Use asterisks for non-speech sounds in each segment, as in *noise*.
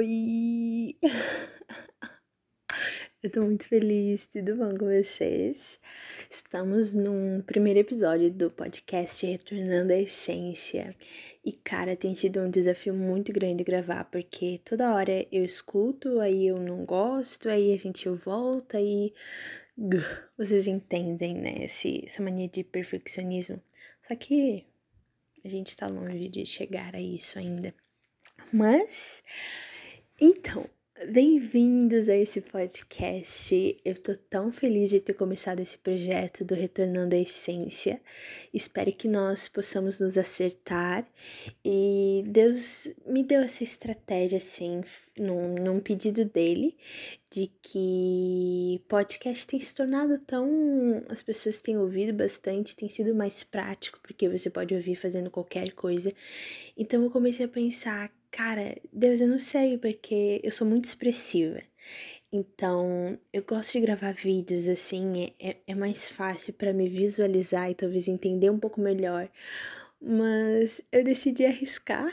Oi! *laughs* Eu tô muito feliz, tudo bom com vocês? Estamos num primeiro episódio do podcast Retornando à Essência. E, cara, tem sido um desafio muito grande gravar, porque toda hora eu escuto, aí eu não gosto, aí a gente volta e. *laughs* Vocês entendem, né? Esse, essa mania de perfeccionismo. Só que a gente tá longe de chegar a isso ainda. Mas, então, bem-vindos a esse podcast. Eu tô tão feliz de ter começado esse projeto do Retornando à Essência. Espero que nós possamos nos acertar. E Deus me deu essa estratégia, assim, num, num pedido dele, de que podcast tem se tornado tão. As pessoas têm ouvido bastante, tem sido mais prático, porque você pode ouvir fazendo qualquer coisa. Então eu comecei a pensar Cara, Deus, eu não sei, porque eu sou muito expressiva. Então, eu gosto de gravar vídeos assim, é, é mais fácil para me visualizar e talvez entender um pouco melhor. Mas eu decidi arriscar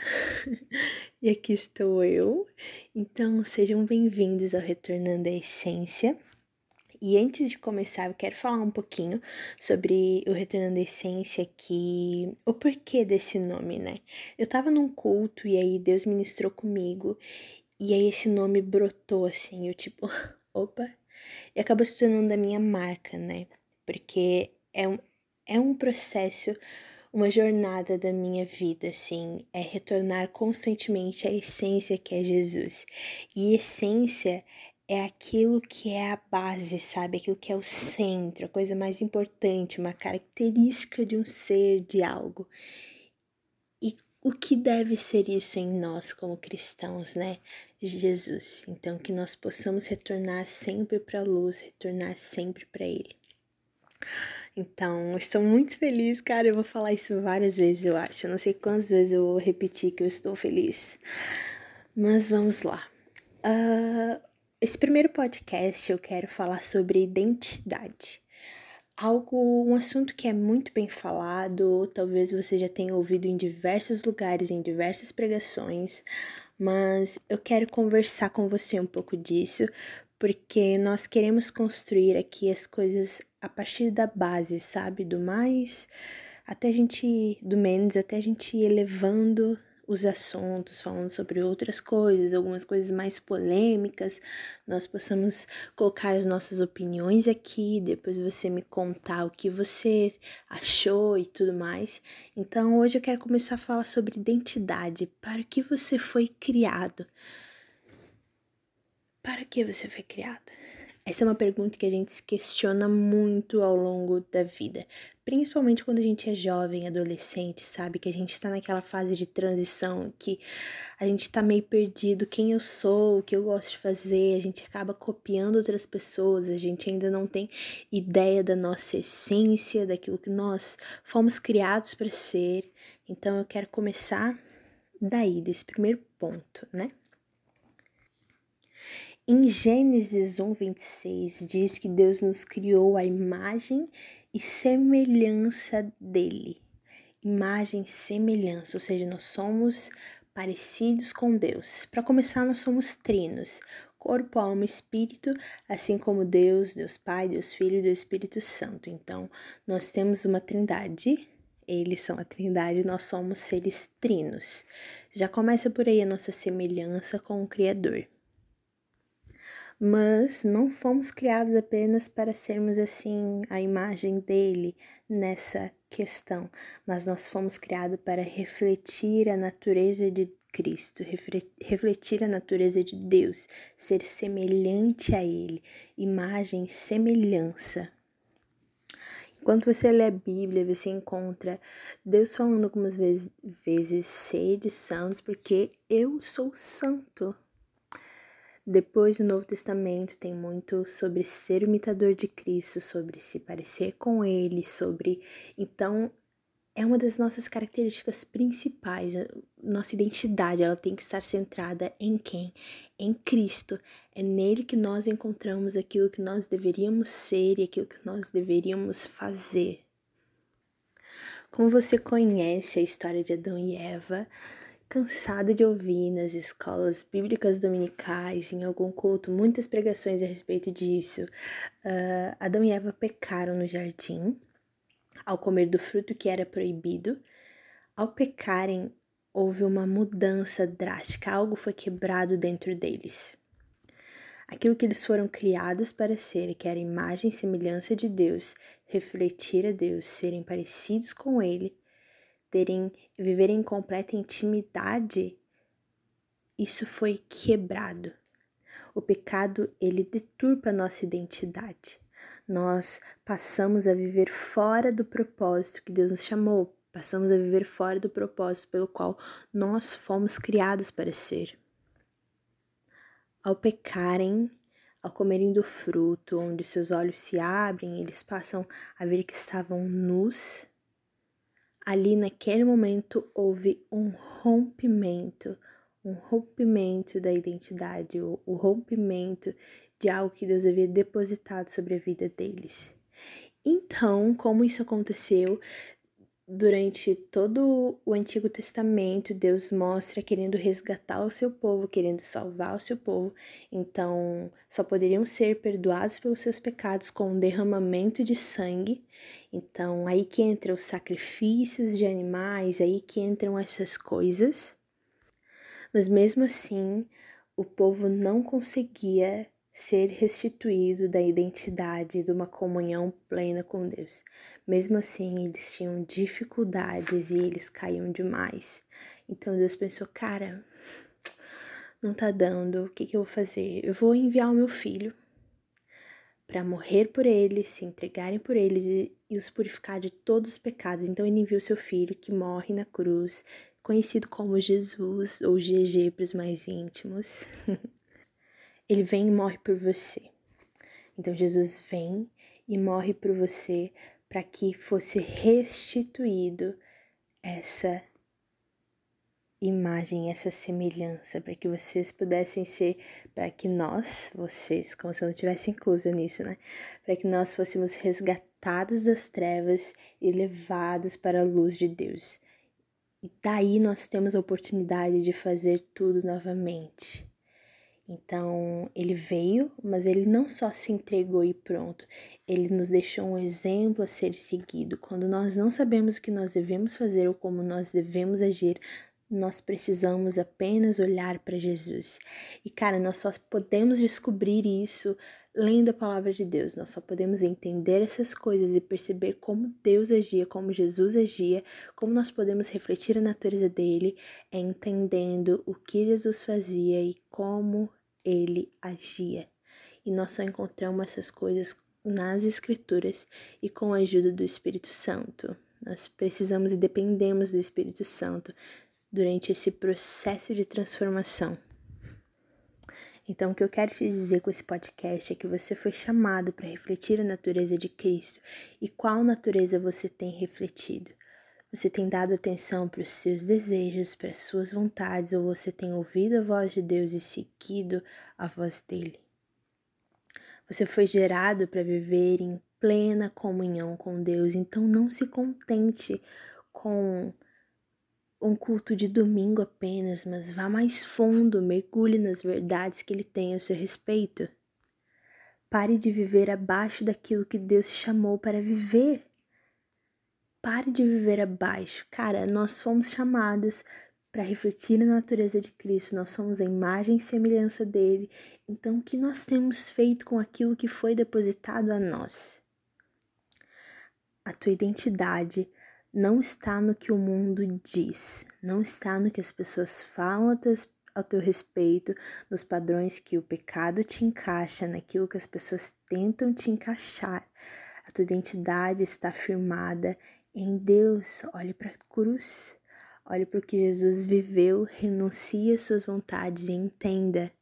*laughs* e aqui estou eu. Então, sejam bem-vindos ao Retornando à Essência. E antes de começar, eu quero falar um pouquinho sobre o Retornando à Essência, que o porquê desse nome, né? Eu tava num culto e aí Deus ministrou comigo, e aí esse nome brotou assim, eu tipo, *laughs* opa, e acabou se tornando a minha marca, né? Porque é um, é um processo, uma jornada da minha vida, assim, é retornar constantemente à essência que é Jesus. E essência é aquilo que é a base, sabe? Aquilo que é o centro, a coisa mais importante, uma característica de um ser, de algo. E o que deve ser isso em nós como cristãos, né? Jesus. Então, que nós possamos retornar sempre para a luz, retornar sempre para Ele. Então, estou muito feliz, cara. Eu vou falar isso várias vezes, eu acho. Eu não sei quantas vezes eu vou repetir que eu estou feliz. Mas vamos lá. Uh, esse primeiro podcast eu quero falar sobre identidade. Algo, um assunto que é muito bem falado, talvez você já tenha ouvido em diversos lugares, em diversas pregações, mas eu quero conversar com você um pouco disso, porque nós queremos construir aqui as coisas a partir da base, sabe? Do mais até a gente, do menos até a gente ir elevando os assuntos, falando sobre outras coisas, algumas coisas mais polêmicas, nós possamos colocar as nossas opiniões aqui, depois você me contar o que você achou e tudo mais. Então, hoje eu quero começar a falar sobre identidade, para que você foi criado. Para que você foi criado? Essa é uma pergunta que a gente se questiona muito ao longo da vida, principalmente quando a gente é jovem, adolescente, sabe? Que a gente tá naquela fase de transição que a gente tá meio perdido quem eu sou, o que eu gosto de fazer, a gente acaba copiando outras pessoas, a gente ainda não tem ideia da nossa essência, daquilo que nós fomos criados para ser. Então eu quero começar daí, desse primeiro ponto, né? Em Gênesis 1, 26, diz que Deus nos criou a imagem e semelhança dele. Imagem e semelhança, ou seja, nós somos parecidos com Deus. Para começar, nós somos trinos: corpo, alma e espírito, assim como Deus, Deus Pai, Deus Filho e Deus Espírito Santo. Então, nós temos uma trindade, eles são a trindade, nós somos seres trinos. Já começa por aí a nossa semelhança com o Criador mas não fomos criados apenas para sermos assim a imagem dele nessa questão, mas nós fomos criados para refletir a natureza de Cristo, refletir a natureza de Deus, ser semelhante a Ele, imagem semelhança. Enquanto você lê a Bíblia, você encontra Deus falando algumas vezes, vezes sede santos, porque eu sou santo. Depois, no Novo Testamento, tem muito sobre ser imitador de Cristo, sobre se parecer com Ele, sobre. Então, é uma das nossas características principais. Nossa identidade, ela tem que estar centrada em quem? Em Cristo. É nele que nós encontramos aquilo que nós deveríamos ser e aquilo que nós deveríamos fazer. Como você conhece a história de Adão e Eva, cansado de ouvir nas escolas bíblicas dominicais, em algum culto, muitas pregações a respeito disso. Uh, Adão e Eva pecaram no jardim ao comer do fruto que era proibido. Ao pecarem, houve uma mudança drástica, algo foi quebrado dentro deles. Aquilo que eles foram criados para ser, que era imagem e semelhança de Deus, refletir a Deus, serem parecidos com Ele, terem viver em completa intimidade, isso foi quebrado. O pecado, ele deturpa nossa identidade. Nós passamos a viver fora do propósito que Deus nos chamou, passamos a viver fora do propósito pelo qual nós fomos criados para ser. Ao pecarem, ao comerem do fruto, onde seus olhos se abrem, eles passam a ver que estavam nus ali naquele momento houve um rompimento, um rompimento da identidade, o, o rompimento de algo que Deus havia depositado sobre a vida deles. Então, como isso aconteceu? Durante todo o Antigo Testamento, Deus mostra querendo resgatar o seu povo, querendo salvar o seu povo. Então, só poderiam ser perdoados pelos seus pecados com um derramamento de sangue. Então, aí que entram os sacrifícios de animais, aí que entram essas coisas. Mas mesmo assim, o povo não conseguia ser restituído da identidade de uma comunhão plena com Deus. Mesmo assim, eles tinham dificuldades e eles caíam demais. Então Deus pensou, cara, não tá dando, o que, que eu vou fazer? Eu vou enviar o meu filho para morrer por eles, se entregarem por eles e, e os purificar de todos os pecados. Então ele enviou seu filho que morre na cruz, conhecido como Jesus ou GG para os mais íntimos. *laughs* ele vem e morre por você. Então Jesus vem e morre por você para que fosse restituído essa imagem, essa semelhança, para que vocês pudessem ser, para que nós, vocês, como se eu não tivesse inclusa nisso, né? Para que nós fôssemos resgatados das trevas e levados para a luz de Deus. E daí nós temos a oportunidade de fazer tudo novamente. Então, ele veio, mas ele não só se entregou e pronto, ele nos deixou um exemplo a ser seguido. Quando nós não sabemos o que nós devemos fazer ou como nós devemos agir, nós precisamos apenas olhar para Jesus. E cara, nós só podemos descobrir isso lendo a palavra de Deus. Nós só podemos entender essas coisas e perceber como Deus agia, como Jesus agia, como nós podemos refletir a natureza dele, entendendo o que Jesus fazia e como ele agia. E nós só encontramos essas coisas nas Escrituras e com a ajuda do Espírito Santo. Nós precisamos e dependemos do Espírito Santo durante esse processo de transformação. Então, o que eu quero te dizer com esse podcast é que você foi chamado para refletir a natureza de Cristo e qual natureza você tem refletido. Você tem dado atenção para os seus desejos, para as suas vontades, ou você tem ouvido a voz de Deus e seguido a voz dele? Você foi gerado para viver em plena comunhão com Deus, então não se contente com um culto de domingo apenas, mas vá mais fundo, mergulhe nas verdades que ele tem a seu respeito. Pare de viver abaixo daquilo que Deus te chamou para viver. Pare de viver abaixo. Cara, nós fomos chamados para refletir a natureza de Cristo, nós somos a imagem e semelhança dele. Então, o que nós temos feito com aquilo que foi depositado a nós? A tua identidade não está no que o mundo diz, não está no que as pessoas falam ao teu respeito, nos padrões que o pecado te encaixa, naquilo que as pessoas tentam te encaixar. A tua identidade está firmada em Deus. Olhe para a cruz, olhe para o que Jesus viveu, renuncie às suas vontades e entenda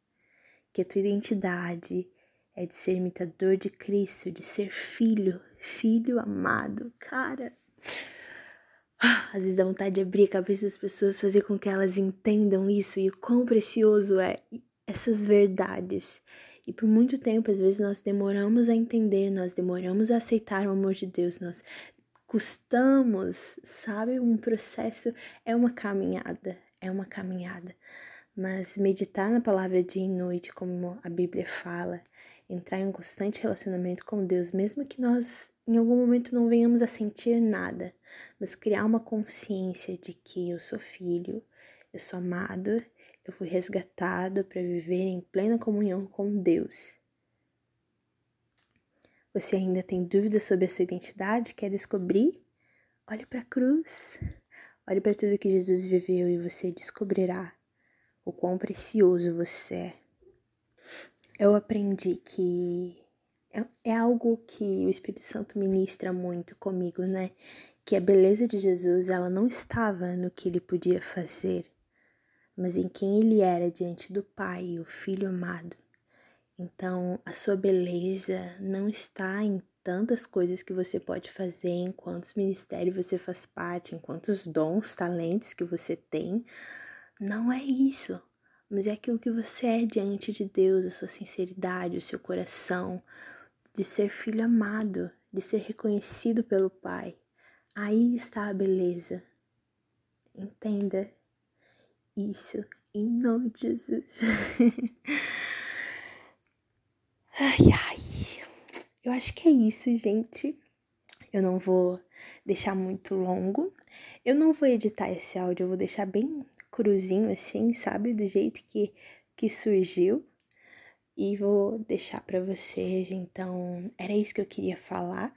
que a tua identidade é de ser imitador de Cristo, de ser filho, filho amado. Cara, às vezes dá vontade de abrir a cabeça das pessoas, fazer com que elas entendam isso e o quão precioso é essas verdades. E por muito tempo, às vezes, nós demoramos a entender, nós demoramos a aceitar o amor de Deus, nós custamos, sabe? Um processo é uma caminhada, é uma caminhada. Mas meditar na palavra dia e noite, como a Bíblia fala, entrar em um constante relacionamento com Deus, mesmo que nós em algum momento não venhamos a sentir nada, mas criar uma consciência de que eu sou filho, eu sou amado, eu fui resgatado para viver em plena comunhão com Deus. Você ainda tem dúvidas sobre a sua identidade? Quer descobrir? Olhe para a cruz. Olhe para tudo que Jesus viveu e você descobrirá o quão precioso você é. Eu aprendi que é, é algo que o Espírito Santo ministra muito comigo, né? Que a beleza de Jesus, ela não estava no que ele podia fazer, mas em quem ele era diante do Pai, o Filho amado. Então, a sua beleza não está em tantas coisas que você pode fazer, em quantos ministérios você faz parte, em quantos dons, talentos que você tem, não é isso, mas é aquilo que você é diante de Deus, a sua sinceridade, o seu coração, de ser filho amado, de ser reconhecido pelo Pai. Aí está a beleza. Entenda isso em nome de Jesus. *laughs* ai, ai. Eu acho que é isso, gente. Eu não vou deixar muito longo. Eu não vou editar esse áudio, eu vou deixar bem cruzinho assim, sabe? Do jeito que, que surgiu. E vou deixar para vocês. Então, era isso que eu queria falar.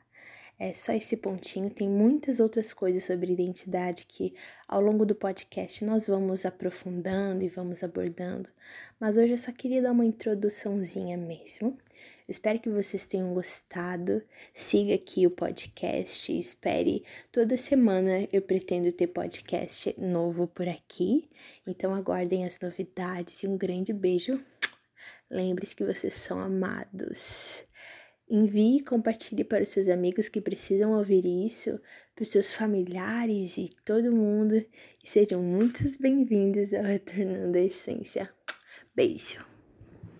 É só esse pontinho. Tem muitas outras coisas sobre identidade que ao longo do podcast nós vamos aprofundando e vamos abordando. Mas hoje eu só queria dar uma introduçãozinha mesmo. Espero que vocês tenham gostado. Siga aqui o podcast. Espere toda semana eu pretendo ter podcast novo por aqui. Então aguardem as novidades e um grande beijo. Lembre-se que vocês são amados. Envie e compartilhe para os seus amigos que precisam ouvir isso, para os seus familiares e todo mundo. E sejam muitos bem-vindos ao Retornando à Essência. Beijo!